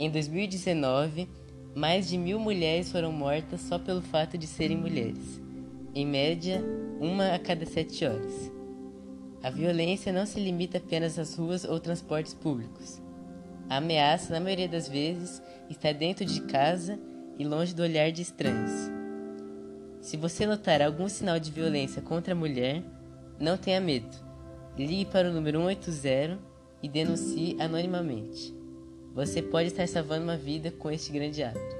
Em 2019, mais de mil mulheres foram mortas só pelo fato de serem mulheres, em média, uma a cada sete horas. A violência não se limita apenas às ruas ou transportes públicos. A ameaça, na maioria das vezes, está dentro de casa e longe do olhar de estranhos. Se você notar algum sinal de violência contra a mulher, não tenha medo. Ligue para o número 180 e denuncie anonimamente. Você pode estar salvando uma vida com este grande ato.